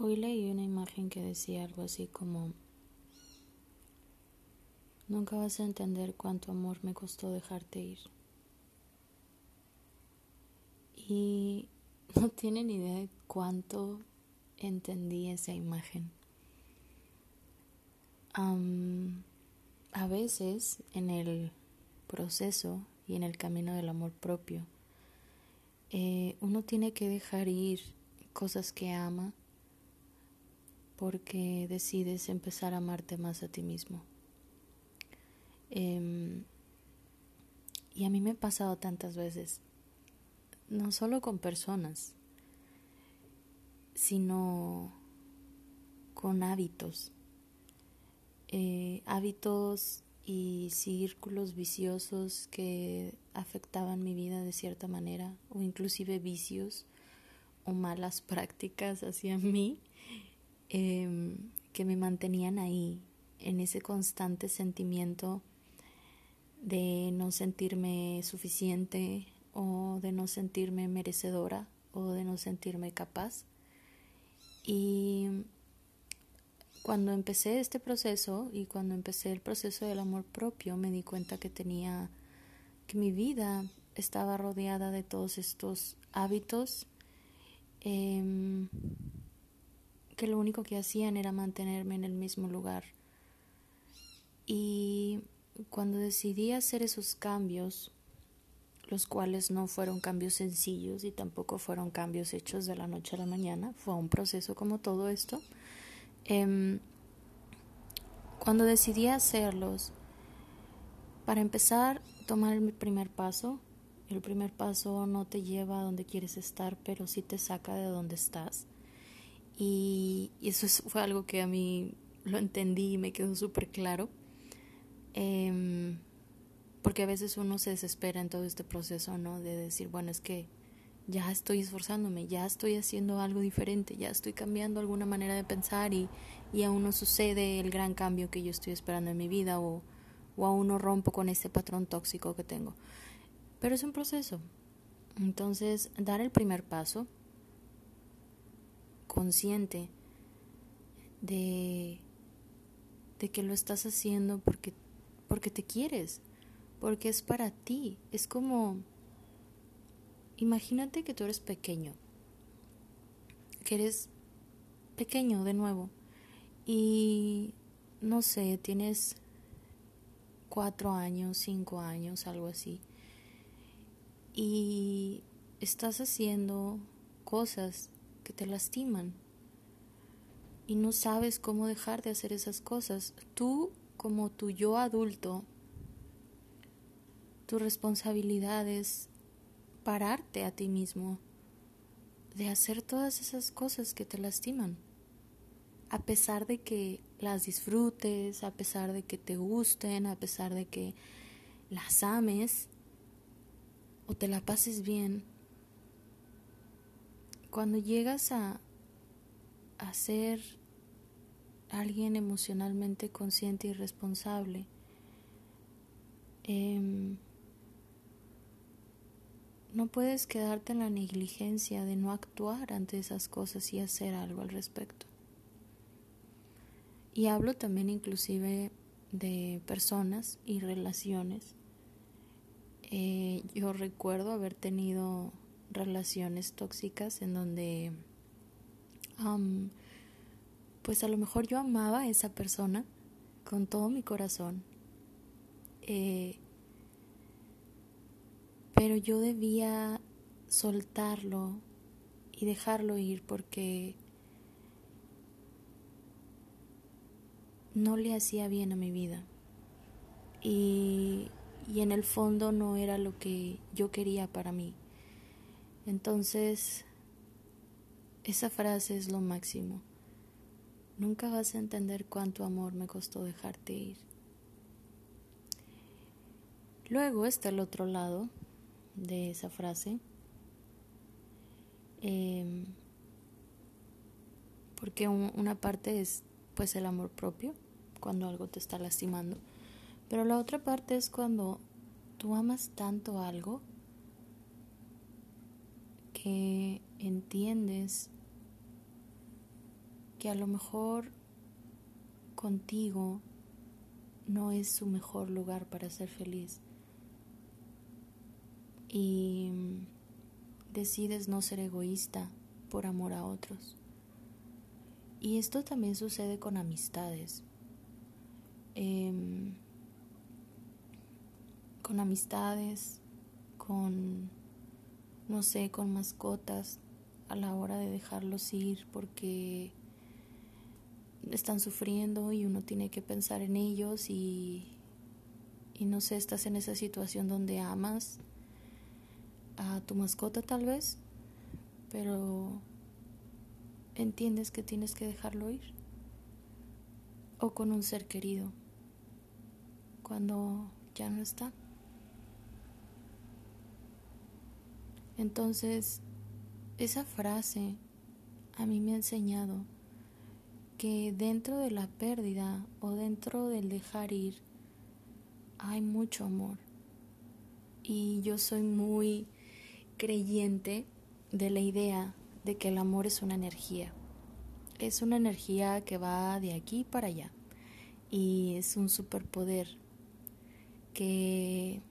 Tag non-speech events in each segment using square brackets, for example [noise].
Hoy leí una imagen que decía algo así como, nunca vas a entender cuánto amor me costó dejarte ir. Y [laughs] no tienen idea de cuánto entendí esa imagen. a veces en el proceso y en el camino del amor propio, eh, uno tiene que dejar ir cosas que ama porque decides empezar a amarte más a ti mismo. Em, y a mí me ha pasado tantas veces, no solo con personas, sino con hábitos, eh, hábitos y círculos viciosos que afectaban mi vida de cierta manera, o inclusive vicios o malas [laughs] prácticas hacia mí Em, que me mantenían ahí, en ese constante sentimiento de no sentirme suficiente o de no sentirme merecedora o de no sentirme capaz. Y cuando empecé este proceso y cuando empecé el proceso del amor propio me di cuenta que tenía que mi vida estaba rodeada de todos estos hábitos eh, que lo único que hacían era mantenerme en el mismo lugar. Y cuando decidí hacer esos cambios, los cuales no fueron cambios sencillos y tampoco fueron cambios hechos de la noche a la mañana, fue un proceso como todo esto, em, cuando decidí hacerlos, para empezar, tomar el primer paso, el primer paso no te lleva a donde quieres estar, pero sí te saca de donde estás. Y, eso fue algo que a mí lo entendí y me quedó súper claro. Em, porque a veces uno se desespera en todo este proceso, ¿no? De decir, bueno, es que ya estoy esforzándome, ya estoy haciendo algo diferente, ya estoy cambiando alguna manera de pensar y, y aún no sucede el gran cambio que yo estoy esperando en mi vida o, o aún no rompo con este patrón tóxico que tengo. Pero es un proceso. Entonces, dar el primer paso consciente de, de que lo estás haciendo porque, porque te quieres, porque es para ti. Es como, imagínate que tú eres pequeño, que eres pequeño de nuevo y no sé, tienes cuatro años, cinco años, algo así, y estás haciendo cosas que te lastiman y no sabes cómo dejar de hacer esas cosas. Tú, como tu yo adulto, tu responsabilidad es pararte a ti mismo de hacer todas esas cosas que te lastiman. A pesar de que las disfrutes, a pesar de que te gusten, a pesar de que las ames o te la pases bien, cuando llegas a, ser alguien emocionalmente consciente y responsable, em, no puedes quedarte en la negligencia de no actuar ante esas cosas y hacer algo al respecto. Y hablo también inclusive de personas y relaciones. Eh, yo recuerdo haber tenido relaciones tóxicas en donde pues a lo mejor yo amaba a esa persona con todo mi corazón eh, pero yo debía soltarlo y dejarlo ir porque no le hacía bien a mi vida y, y en el fondo no era lo que yo quería para mí. Entonces, esa frase es lo máximo. Nunca vas a entender cuánto amor me costó dejarte ir. Luego está el otro lado de esa frase. Em, porque una parte es pues el amor propio, cuando algo te está lastimando. Pero la otra parte es cuando tú amas tanto algo entiendes que a lo mejor contigo no es su mejor lugar para ser feliz y decides no ser egoísta por amor a otros. Y esto también sucede con amistades. Em, con amistades, con, no sé, con mascotas, a la hora de dejarlos ir porque están sufriendo y uno tiene que pensar en ellos y, y no sé, estás en esa situación donde amas a tu mascota tal vez, pero entiendes que tienes que dejarlo ir. O con un ser querido, cuando ya no está. Entonces, esa frase a mí me ha enseñado que dentro de la pérdida o dentro del dejar ir hay mucho amor. Y yo soy muy creyente de la idea de que el amor es una energía. Es una energía que va de aquí para allá y es un superpoder que,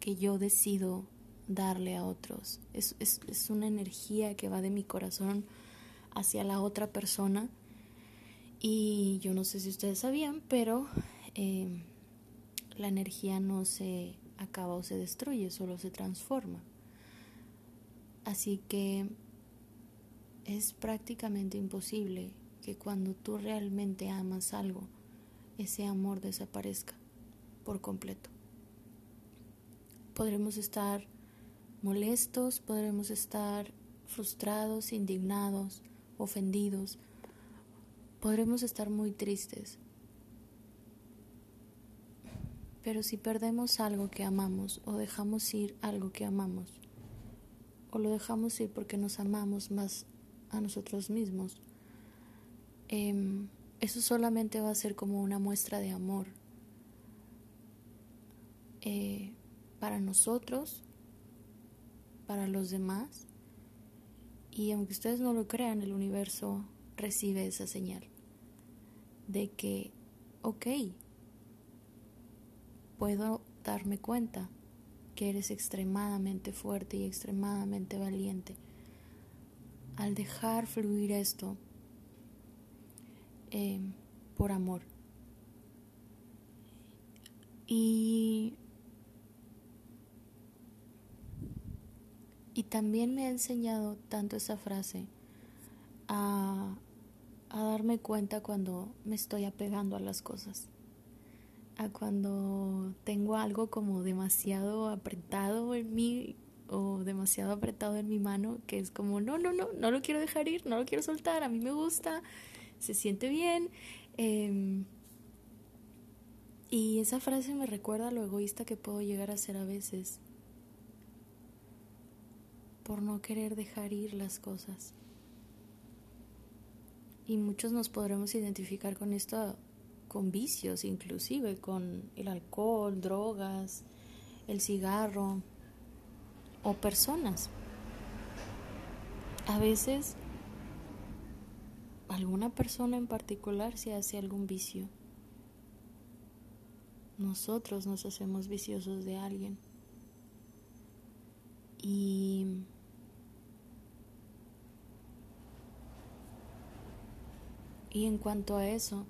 que yo decido darle a otros. Es, es, es, una energía que va de mi corazón hacia la otra persona. Y yo no sé si ustedes sabían, pero eh, la energía no se acaba o se destruye, solo se transforma. Así que es prácticamente imposible que cuando tú realmente amas algo, ese amor desaparezca por completo. Podremos estar molestos, podremos estar frustrados, indignados, ofendidos, podremos estar muy tristes. Pero si perdemos algo que amamos o dejamos ir algo que amamos, o lo dejamos ir porque nos amamos más a nosotros mismos, em, eso solamente va a ser como una muestra de amor eh, para nosotros para los demás. Y aunque ustedes no lo crean, el universo recibe esa señal de que, ok, puedo darme cuenta que eres extremadamente fuerte y extremadamente valiente. Al dejar fluir esto eh, por amor. Y Y también me ha enseñado tanto esa frase a, darme cuenta cuando me estoy apegando a las cosas, a cuando tengo algo como demasiado apretado en mí o demasiado apretado en mi mano, que es como, no, no, no, no lo quiero dejar ir, no lo quiero soltar, a mí me gusta, se siente bien. Em, y esa frase me recuerda lo egoísta que puedo llegar a ser a veces por no querer dejar ir las cosas. Y muchos nos podremos identificar con esto, con vicios inclusive, con el alcohol, drogas, el cigarro o personas. A veces alguna persona en particular se hace algún vicio. Nosotros nos hacemos viciosos de alguien. Y Y en cuanto a eso,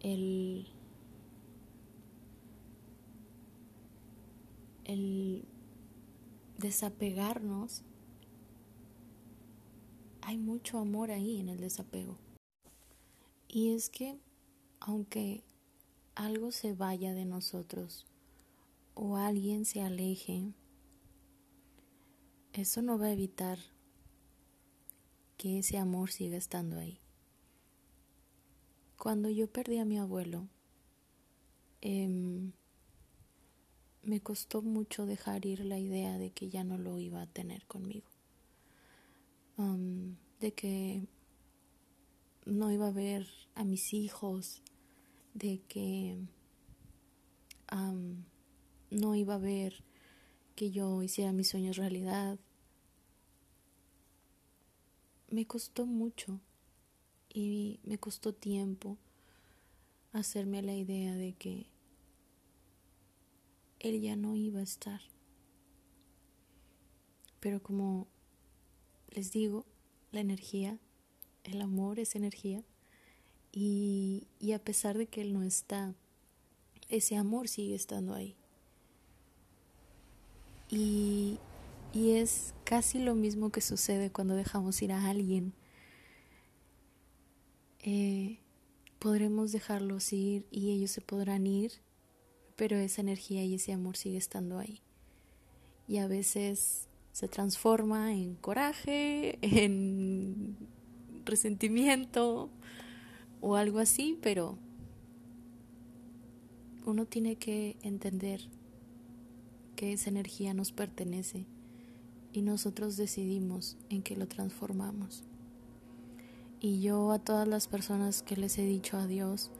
el, el desapegarnos, hay mucho amor ahí en el desapego. Y es que aunque algo se vaya de nosotros o alguien se aleje, eso no va a evitar que ese amor siga estando ahí. Cuando yo perdí a mi abuelo, em, me costó mucho dejar ir la idea de que ya no lo iba a tener conmigo, de que no iba a ver a mis hijos, de que no iba a ver que yo hiciera mis sueños realidad. Me costó mucho y me costó tiempo hacerme la idea de que él ya no iba a estar. Pero como les digo, la energía, el amor es energía y, y a pesar de que él no está, ese amor sigue estando ahí. Y, y es casi lo mismo que sucede cuando dejamos ir a alguien. Eh, podremos dejarlos ir y ellos se podrán ir, pero esa energía y ese amor sigue estando ahí. Y a veces se transforma en coraje, [laughs] en resentimiento o algo así, pero uno tiene que entender que esa energía nos pertenece y nosotros decidimos en qué lo transformamos. Y yo a todas las personas que les he dicho adiós,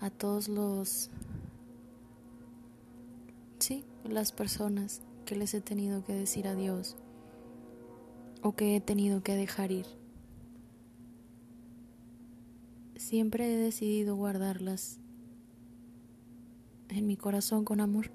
a todos los... Sí, las personas que les he tenido que decir adiós o que he tenido que dejar ir. Siempre he decidido guardarlas en mi corazón con amor.